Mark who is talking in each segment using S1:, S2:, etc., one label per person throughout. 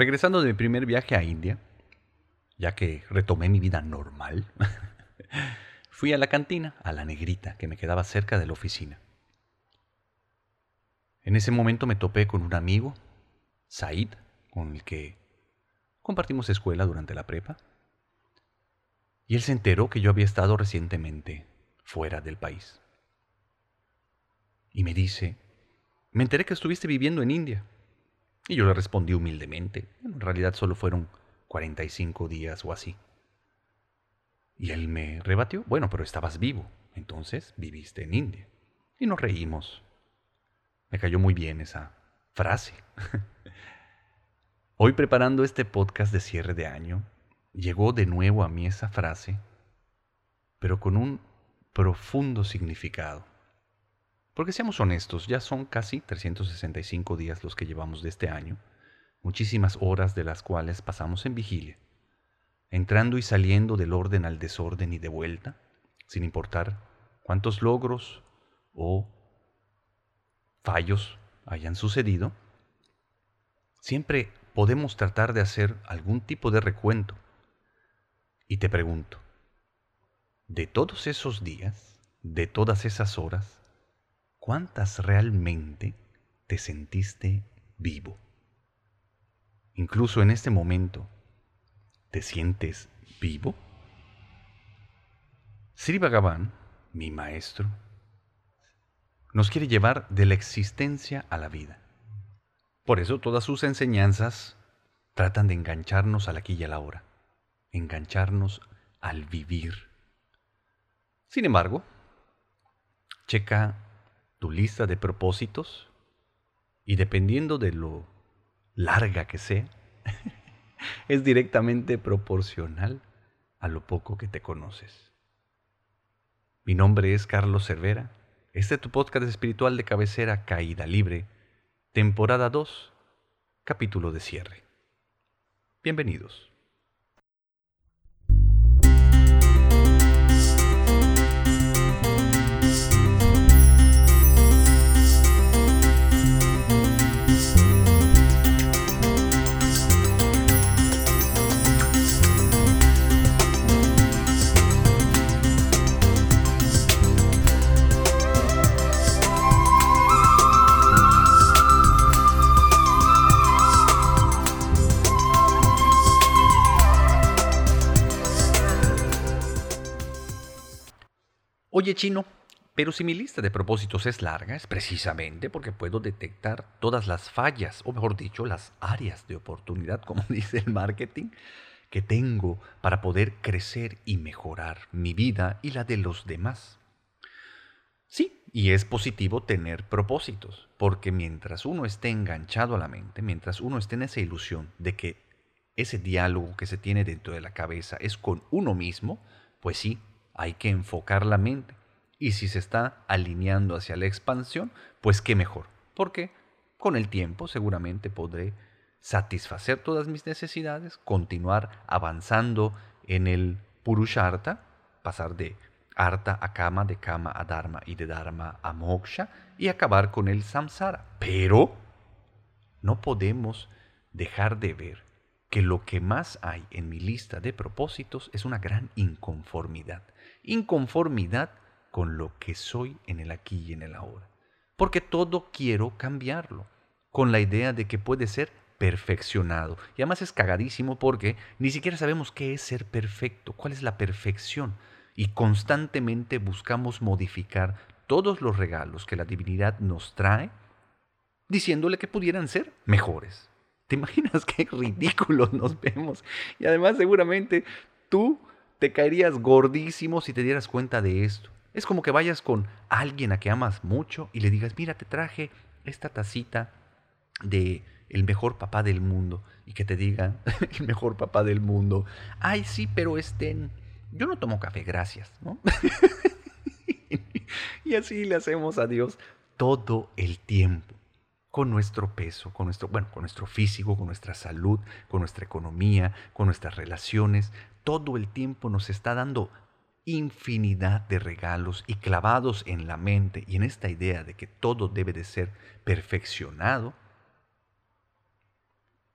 S1: Regresando de mi primer viaje a India, ya que retomé mi vida normal, fui a la cantina, a la negrita, que me quedaba cerca de la oficina. En ese momento me topé con un amigo, Said, con el que compartimos escuela durante la prepa, y él se enteró que yo había estado recientemente fuera del país. Y me dice, me enteré que estuviste viviendo en India. Y yo le respondí humildemente, en realidad solo fueron 45 días o así. Y él me rebatió, bueno, pero estabas vivo, entonces viviste en India. Y nos reímos. Me cayó muy bien esa frase. Hoy preparando este podcast de cierre de año, llegó de nuevo a mí esa frase, pero con un profundo significado. Porque seamos honestos, ya son casi 365 días los que llevamos de este año, muchísimas horas de las cuales pasamos en vigilia, entrando y saliendo del orden al desorden y de vuelta, sin importar cuántos logros o fallos hayan sucedido, siempre podemos tratar de hacer algún tipo de recuento. Y te pregunto, de todos esos días, de todas esas horas, ¿cuántas realmente te sentiste vivo? Incluso en este momento, ¿te sientes vivo? Sri Bhagavan, mi maestro, nos quiere llevar de la existencia a la vida. Por eso todas sus enseñanzas tratan de engancharnos al aquí y a la hora, engancharnos al vivir. Sin embargo, checa tu lista de propósitos y dependiendo de lo larga que sea, es directamente proporcional a lo poco que te conoces. Mi nombre es Carlos Cervera. Este es tu podcast espiritual de cabecera Caída Libre, temporada 2, capítulo de cierre. Bienvenidos. Chino, pero si mi lista de propósitos es larga, es precisamente porque puedo detectar todas las fallas, o mejor dicho, las áreas de oportunidad, como dice el marketing, que tengo para poder crecer y mejorar mi vida y la de los demás. Sí, y es positivo tener propósitos, porque mientras uno esté enganchado a la mente, mientras uno esté en esa ilusión de que ese diálogo que se tiene dentro de la cabeza es con uno mismo, pues sí, hay que enfocar la mente. Y si se está alineando hacia la expansión, pues qué mejor. Porque con el tiempo seguramente podré satisfacer todas mis necesidades, continuar avanzando en el Purusharta, pasar de Arta a Kama, de Kama a Dharma y de Dharma a Moksha y acabar con el Samsara. Pero no podemos dejar de ver que lo que más hay en mi lista de propósitos es una gran inconformidad inconformidad con lo que soy en el aquí y en el ahora. Porque todo quiero cambiarlo, con la idea de que puede ser perfeccionado. Y además es cagadísimo porque ni siquiera sabemos qué es ser perfecto, cuál es la perfección. Y constantemente buscamos modificar todos los regalos que la divinidad nos trae, diciéndole que pudieran ser mejores. ¿Te imaginas qué ridículos nos vemos? Y además seguramente tú te caerías gordísimo si te dieras cuenta de esto. Es como que vayas con alguien a que amas mucho y le digas, mira, te traje esta tacita de el mejor papá del mundo y que te diga el mejor papá del mundo, ay sí, pero estén, yo no tomo café, gracias, ¿no? y así le hacemos a Dios todo el tiempo con nuestro peso, con nuestro, bueno, con nuestro físico, con nuestra salud, con nuestra economía, con nuestras relaciones, todo el tiempo nos está dando infinidad de regalos y clavados en la mente y en esta idea de que todo debe de ser perfeccionado,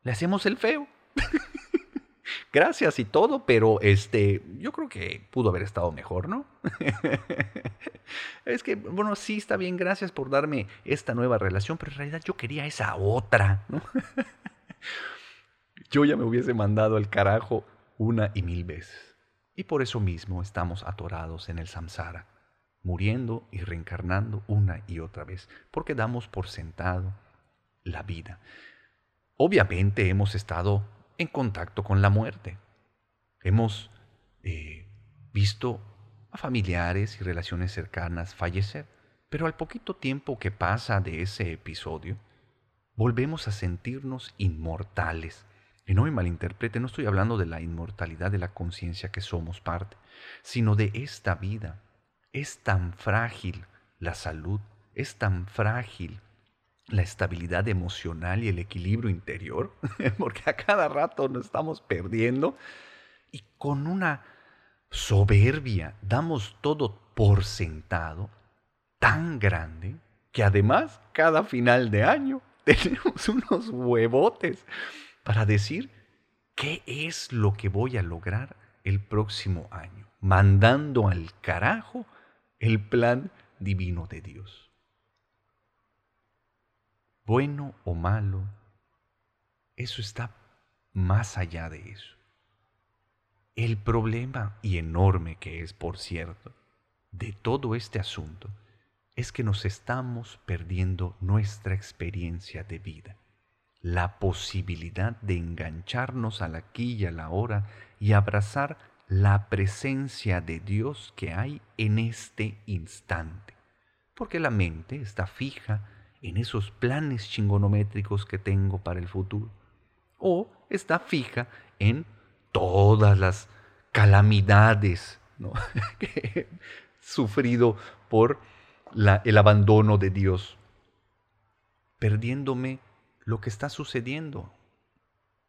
S1: le hacemos el feo. Gracias y todo, pero este, yo creo que pudo haber estado mejor, ¿no? es que, bueno, sí está bien, gracias por darme esta nueva relación, pero en realidad yo quería esa otra, yo ya me hubiese mandado al carajo una y mil veces. Y por eso mismo estamos atorados en el samsara, muriendo y reencarnando una y otra vez, porque damos por sentado la vida. Obviamente hemos estado en contacto con la muerte. Hemos eh, visto a familiares y relaciones cercanas fallecer, pero al poquito tiempo que pasa de ese episodio, volvemos a sentirnos inmortales y no me malinterprete, no estoy hablando de la inmortalidad de la conciencia que somos parte, sino de esta vida. Es tan frágil la salud, es tan frágil la estabilidad emocional y el equilibrio interior, porque a cada rato nos estamos perdiendo y con una soberbia damos todo por sentado tan grande que además cada final de año tenemos unos huevotes para decir qué es lo que voy a lograr el próximo año, mandando al carajo el plan divino de Dios. Bueno o malo, eso está más allá de eso. El problema, y enorme que es, por cierto, de todo este asunto, es que nos estamos perdiendo nuestra experiencia de vida la posibilidad de engancharnos al aquí y a la hora y abrazar la presencia de Dios que hay en este instante. Porque la mente está fija en esos planes chingonométricos que tengo para el futuro. O está fija en todas las calamidades que he sufrido por el abandono de Dios, perdiéndome lo que está sucediendo,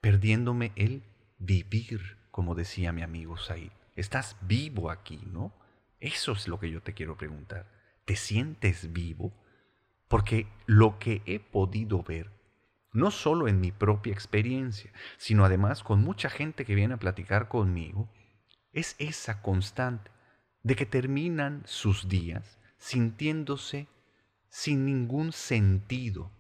S1: perdiéndome el vivir, como decía mi amigo Said. Estás vivo aquí, ¿no? Eso es lo que yo te quiero preguntar. ¿Te sientes vivo? Porque lo que he podido ver, no solo en mi propia experiencia, sino además con mucha gente que viene a platicar conmigo, es esa constante de que terminan sus días sintiéndose sin ningún sentido,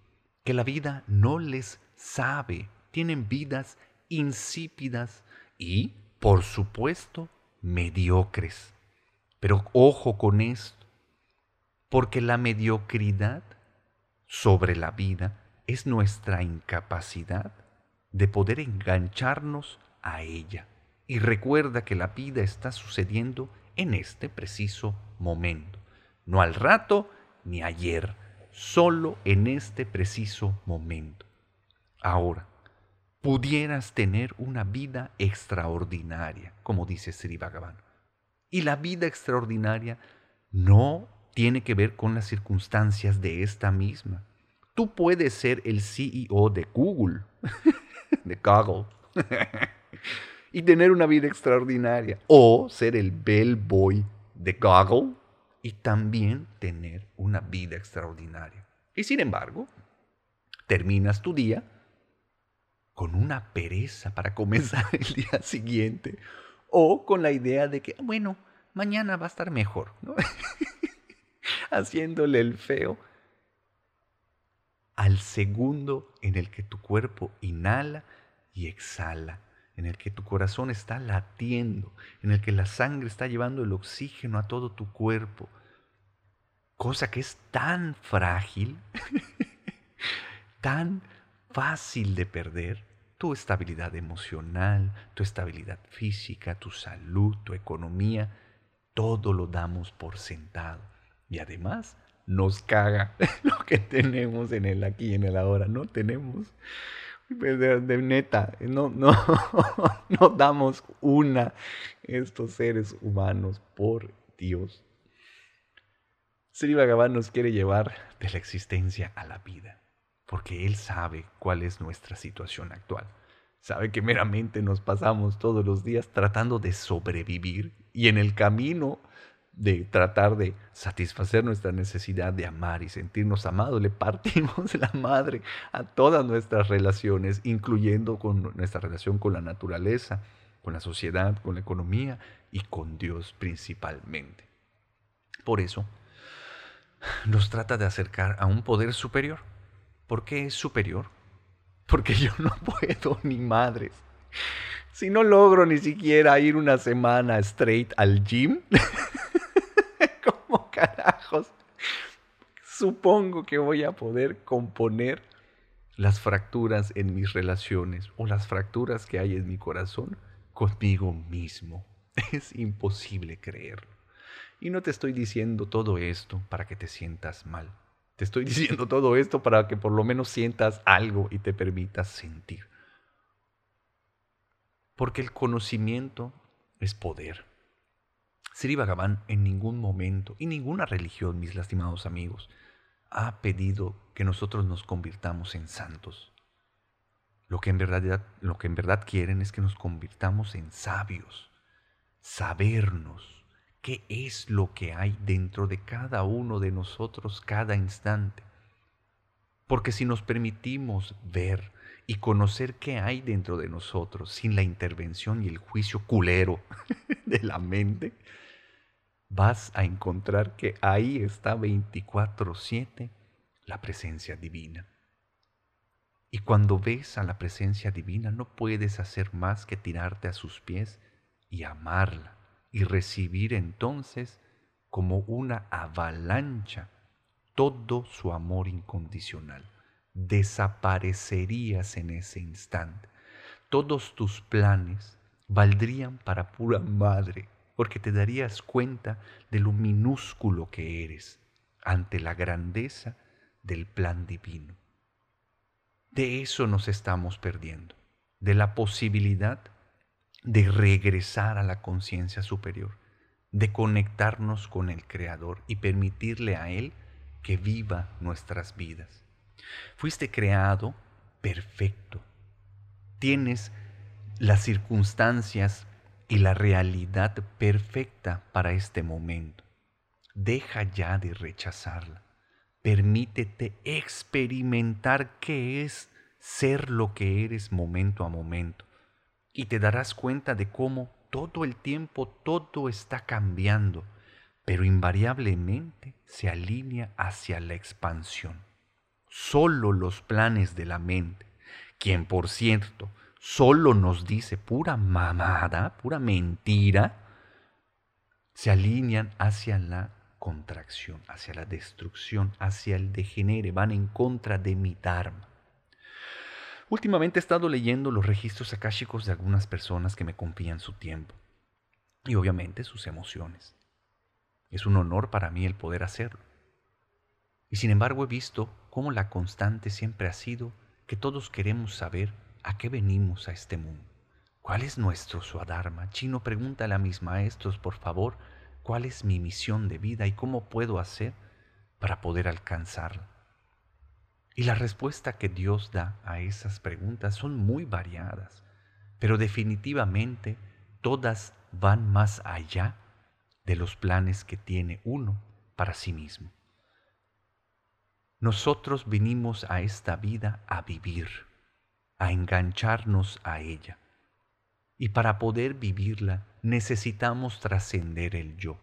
S1: que la vida no les sabe, tienen vidas insípidas y, por supuesto, mediocres. Pero ojo con esto, porque la mediocridad sobre la vida es nuestra incapacidad de poder engancharnos a ella. Y recuerda que la vida está sucediendo en este preciso momento, no al rato ni ayer solo en este preciso momento. Ahora, pudieras tener una vida extraordinaria, como dice Sri Bhagavan. Y la vida extraordinaria no tiene que ver con las circunstancias de esta misma. Tú puedes ser el CEO de Google, de Google, y tener una vida extraordinaria. O ser el bellboy de Google y también tener una vida extraordinaria. Y sin embargo, terminas tu día con una pereza para comenzar el día siguiente o con la idea de que, bueno, mañana va a estar mejor, haciéndole el feo al segundo en el que tu cuerpo inhala y exhala en el que tu corazón está latiendo, en el que la sangre está llevando el oxígeno a todo tu cuerpo, cosa que es tan frágil, tan fácil de perder, tu estabilidad emocional, tu estabilidad física, tu salud, tu economía, todo lo damos por sentado. Y además nos caga lo que tenemos en el aquí y en el ahora. No tenemos de, neta, no, no, no damos una estos seres humanos, por Dios. Sri Bhagavan nos quiere llevar de la existencia a la vida, porque Él sabe cuál es nuestra situación actual. Sabe que meramente nos pasamos todos los días tratando de sobrevivir y en el camino de tratar de satisfacer nuestra necesidad de amar y sentirnos amados, le partimos la madre a todas nuestras relaciones, incluyendo con nuestra relación con la naturaleza, con la sociedad, con la economía y con Dios principalmente. Por eso, nos trata de acercar a un poder superior. ¿Por qué es superior? Porque yo no puedo ni madres. Si no logro ni siquiera ir una semana straight al gym, ¿cómo carajos? Supongo que voy a poder componer las fracturas en mis relaciones o las fracturas que hay en mi corazón conmigo mismo. Es imposible creerlo. Y no te estoy diciendo todo esto para que te sientas mal. Te estoy diciendo todo esto para que por lo menos sientas algo y te permitas sentir. Porque el conocimiento es poder. Sri Bhagavan en ningún momento y ninguna religión, mis lastimados amigos, ha pedido que nosotros nos convirtamos en santos. Lo que en verdad, lo que en verdad quieren es que nos convirtamos en sabios, sabernos, qué es lo que hay dentro de cada uno de nosotros cada instante. Porque si nos permitimos ver y conocer qué hay dentro de nosotros sin la intervención y el juicio culero de la mente, vas a encontrar que ahí está 24/7 la presencia divina. Y cuando ves a la presencia divina no puedes hacer más que tirarte a sus pies y amarla y recibir entonces como una avalancha todo su amor incondicional. Desaparecerías en ese instante. Todos tus planes valdrían para pura madre, porque te darías cuenta de lo minúsculo que eres ante la grandeza del plan divino. De eso nos estamos perdiendo, de la posibilidad de regresar a la conciencia superior, de conectarnos con el Creador y permitirle a Él que viva nuestras vidas. Fuiste creado perfecto. Tienes las circunstancias y la realidad perfecta para este momento. Deja ya de rechazarla. Permítete experimentar qué es ser lo que eres momento a momento y te darás cuenta de cómo todo el tiempo todo está cambiando, pero invariablemente se alinea hacia la expansión. Solo los planes de la mente, quien por cierto solo nos dice pura mamada, pura mentira, se alinean hacia la contracción, hacia la destrucción, hacia el degenere, van en contra de mi Dharma. Últimamente he estado leyendo los registros akáshicos de algunas personas que me confían su tiempo y obviamente sus emociones. Es un honor para mí el poder hacerlo. Y sin embargo he visto cómo la constante siempre ha sido que todos queremos saber a qué venimos a este mundo. ¿Cuál es nuestro Swadharma? Chino, pregúntale a mis maestros, por favor, cuál es mi misión de vida y cómo puedo hacer para poder alcanzarla. Y la respuesta que Dios da a esas preguntas son muy variadas, pero definitivamente todas van más allá de los planes que tiene uno para sí mismo. Nosotros vinimos a esta vida a vivir, a engancharnos a ella. Y para poder vivirla necesitamos trascender el yo.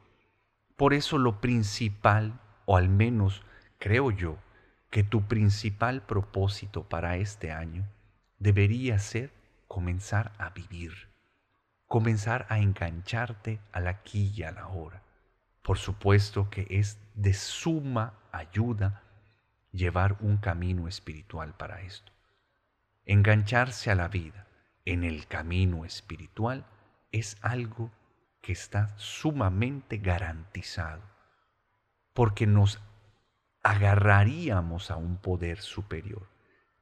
S1: Por eso lo principal, o al menos creo yo, que tu principal propósito para este año debería ser comenzar a vivir, comenzar a engancharte al aquí y a la hora. Por supuesto que es de suma ayuda llevar un camino espiritual para esto. Engancharse a la vida en el camino espiritual es algo que está sumamente garantizado, porque nos agarraríamos a un poder superior,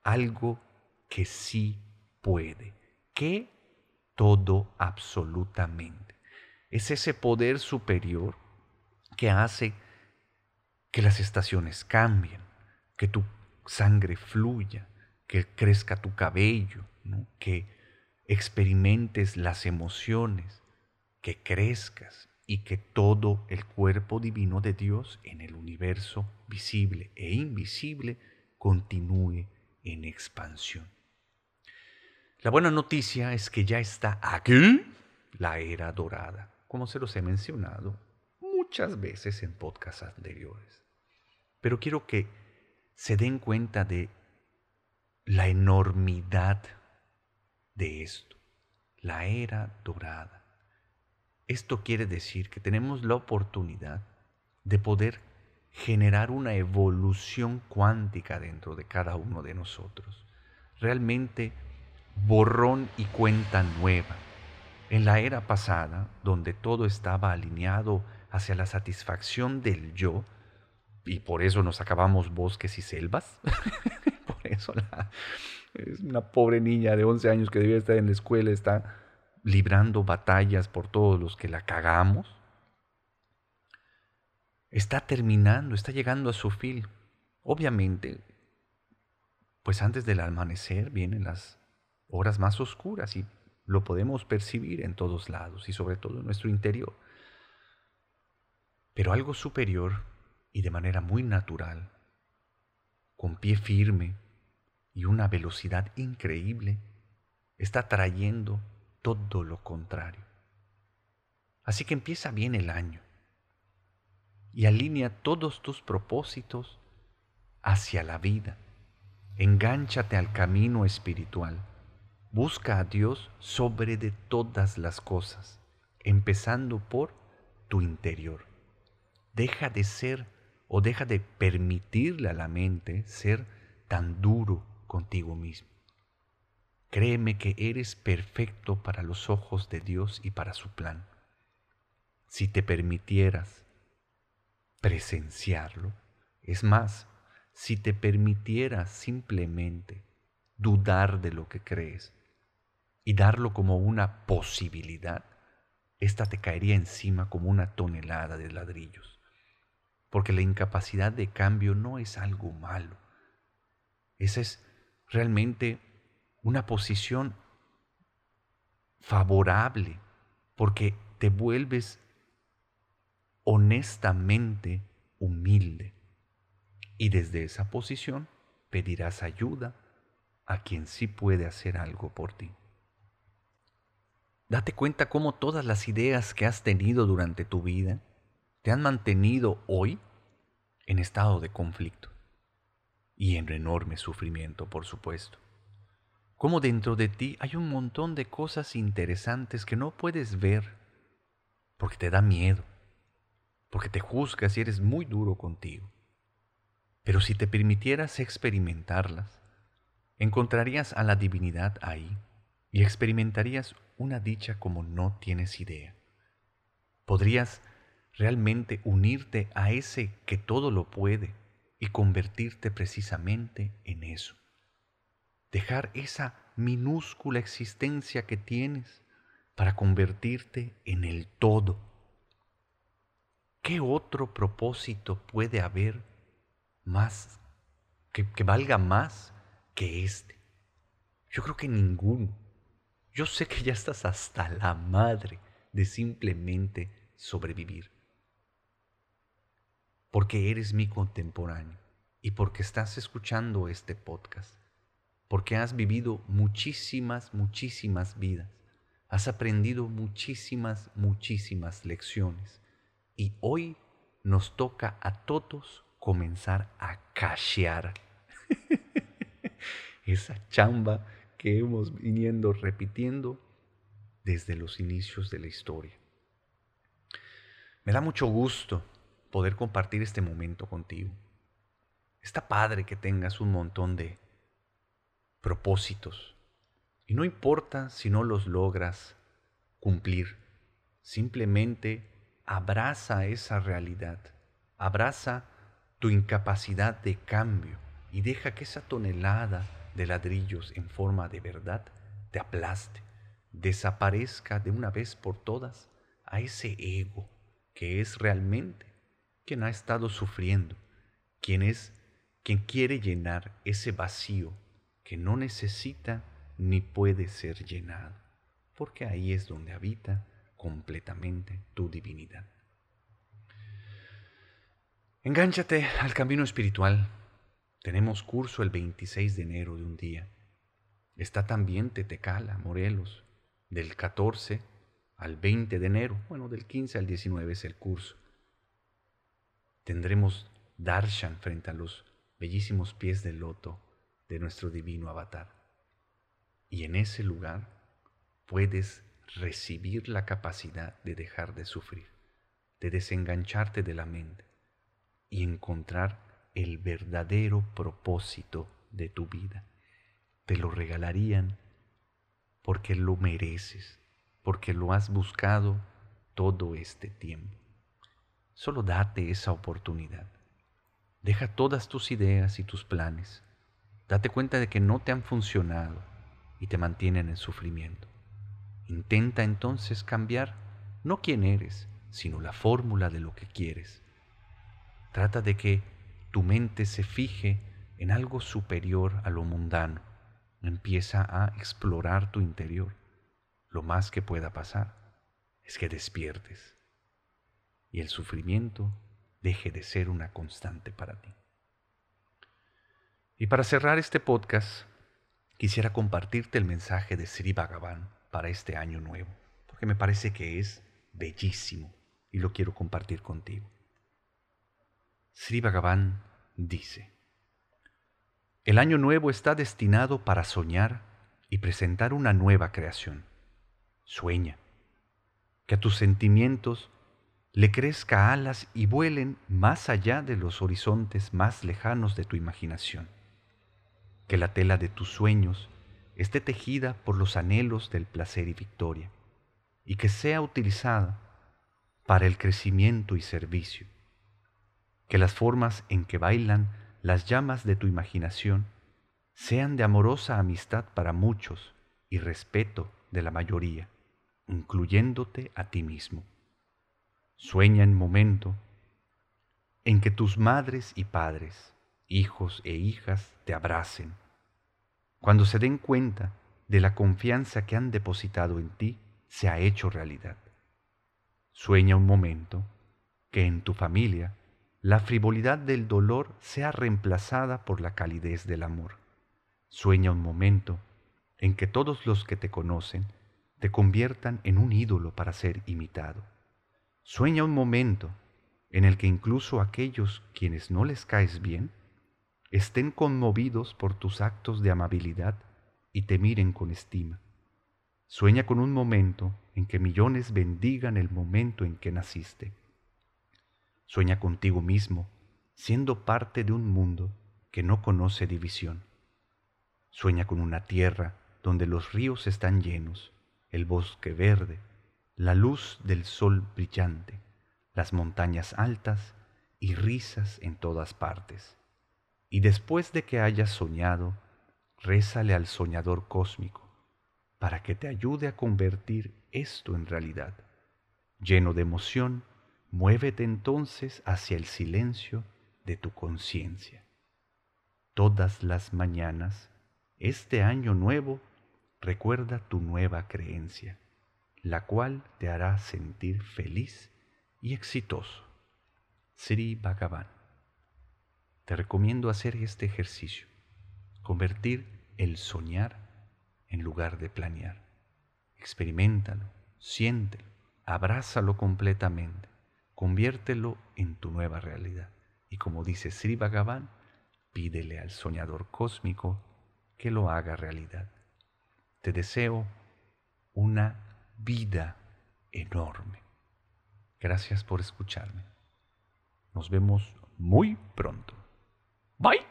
S1: algo que sí puede, que todo absolutamente. Es ese poder superior que hace que las estaciones cambien, que tu sangre fluya, que crezca tu cabello, que experimentes las emociones, que crezcas y que todo el cuerpo divino de Dios en el universo visible e invisible continúe en expansión. La buena noticia es que ya está aquí la era dorada, como se los he mencionado muchas veces en podcasts anteriores. Pero quiero que se den cuenta de la enormidad de esto, la era dorada. Esto quiere decir que tenemos la oportunidad de poder generar una evolución cuántica dentro de cada uno de nosotros. Realmente borrón y cuenta nueva. En la era pasada, donde todo estaba alineado hacia la satisfacción del yo, y por eso nos acabamos bosques y selvas, por eso es una pobre niña de 11 años que debía estar en la escuela, está librando batallas por todos los que la cagamos. Está terminando, está llegando a su fin. Obviamente, pues antes del amanecer vienen las horas más oscuras y lo podemos percibir en todos lados y sobre todo en nuestro interior. Pero algo superior y de manera muy natural, con pie firme y una velocidad increíble, está trayendo todo lo contrario. Así que empieza bien el año y alinea todos tus propósitos hacia la vida. Engánchate al camino espiritual Busca a Dios sobre de todas las cosas, empezando por tu interior. Deja de ser o deja de permitirle a la mente ser tan duro contigo mismo. Créeme que eres perfecto para los ojos de Dios y para su plan. Si te permitieras presenciarlo, es más, si te permitieras simplemente dudar de lo que crees, y darlo como una posibilidad, esta te caería encima como una tonelada de ladrillos. Porque la incapacidad de cambio no es algo malo. Esa es realmente una posición favorable porque te vuelves honestamente humilde y desde esa posición pedirás ayuda a quien sí puede hacer algo por ti. Date cuenta cómo todas las ideas que has tenido durante tu vida te han mantenido hoy en estado de conflicto y en enorme sufrimiento, por supuesto. Cómo dentro de ti hay un montón de cosas interesantes que no puedes ver porque te da miedo, porque te juzgas y eres muy duro contigo. Pero si te permitieras experimentarlas, encontrarías a la divinidad ahí y experimentarías una dicha como no tienes idea. Podrías realmente unirte a ese que todo lo puede y convertirte precisamente en eso. Dejar esa minúscula existencia que tienes para convertirte en el todo. ¿Qué otro propósito puede haber más, que, que valga más que este? Yo creo que ninguno. Yo sé que ya estás hasta la madre de simplemente sobrevivir. Porque eres mi contemporáneo y porque estás escuchando este podcast. Porque has vivido muchísimas, muchísimas vidas. Has aprendido muchísimas, muchísimas lecciones. Y hoy nos toca a todos comenzar a cachear esa chamba que hemos viniendo repitiendo desde los inicios de la historia. Me da mucho gusto poder compartir este momento contigo. Está padre que tengas un montón de propósitos. Y no importa si no los logras cumplir, simplemente abraza esa realidad, abraza tu incapacidad de cambio y deja que esa tonelada de ladrillos en forma de verdad te aplaste, desaparezca de una vez por todas a ese ego que es realmente quien ha estado sufriendo, quien es quien quiere llenar ese vacío que no necesita ni puede ser llenado, porque ahí es donde habita completamente tu divinidad. Engánchate al camino espiritual. Tenemos curso el 26 de enero de un día. Está también Tetecala, Morelos, del 14 al 20 de enero. Bueno, del 15 al 19 es el curso. Tendremos darshan frente a los bellísimos pies del loto de nuestro divino avatar. Y en ese lugar puedes recibir la capacidad de dejar de sufrir, de desengancharte de la mente y encontrar el verdadero propósito de tu vida. Te lo regalarían porque lo mereces, porque lo has buscado todo este tiempo. Solo date esa oportunidad. Deja todas tus ideas y tus planes. Date cuenta de que no te han funcionado y te mantienen en sufrimiento. Intenta entonces cambiar no quién eres, sino la fórmula de lo que quieres. Trata de que tu mente se fije en algo superior a lo mundano. Empieza a explorar tu interior. Lo más que pueda pasar es que despiertes y el sufrimiento deje de ser una constante para ti. Y para cerrar este podcast, quisiera compartirte el mensaje de Sri Bhagavan para este año nuevo, porque me parece que es bellísimo y lo quiero compartir contigo. Sri Bhagavan dice, el año nuevo está destinado para soñar y presentar una nueva creación. Sueña, que a tus sentimientos le crezca alas y vuelen más allá de los horizontes más lejanos de tu imaginación. Que la tela de tus sueños esté tejida por los anhelos del placer y victoria, y que sea utilizada para el crecimiento y servicio. Que las formas en que bailan las llamas de tu imaginación sean de amorosa amistad para muchos y respeto de la mayoría, incluyéndote a ti mismo. Sueña en momento en que tus madres y padres, hijos e hijas te abracen, cuando se den cuenta de la confianza que han depositado en ti, se ha hecho realidad. Sueña un momento que en tu familia la frivolidad del dolor sea reemplazada por la calidez del amor. Sueña un momento en que todos los que te conocen te conviertan en un ídolo para ser imitado. Sueña un momento en el que incluso aquellos quienes no les caes bien estén conmovidos por tus actos de amabilidad y te miren con estima. Sueña con un momento en que millones bendigan el momento en que naciste. Sueña contigo mismo, siendo parte de un mundo que no conoce división. Sueña con una tierra donde los ríos están llenos, el bosque verde, la luz del sol brillante, las montañas altas y risas en todas partes. Y después de que hayas soñado, rézale al soñador cósmico para que te ayude a convertir esto en realidad. Lleno de emoción, muévete entonces hacia el silencio de tu conciencia. Todas las mañanas, este año nuevo, recuerda tu nueva creencia, la cual te hará sentir feliz y exitoso. Sri Bhagavan. Te recomiendo hacer este ejercicio, convertir el soñar en lugar de planear. Experimentalo, siéntelo, abrázalo completamente, conviértelo en tu nueva realidad. Y como dice Sri Bhagavan, pídele al soñador cósmico que lo haga realidad. Te deseo una vida enorme. Gracias por escucharme. Nos vemos muy pronto. Bye.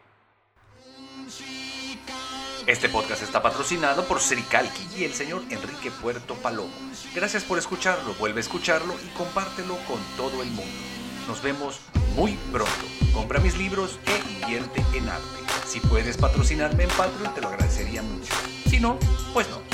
S1: Este podcast está patrocinado por Sericalqui y el señor Enrique Puerto Palomo. Gracias por escucharlo, vuelve a escucharlo y compártelo con todo el mundo. Nos vemos muy pronto. Compra mis libros e invierte en arte. Si puedes patrocinarme en Patreon te lo agradecería mucho. Si no, pues no.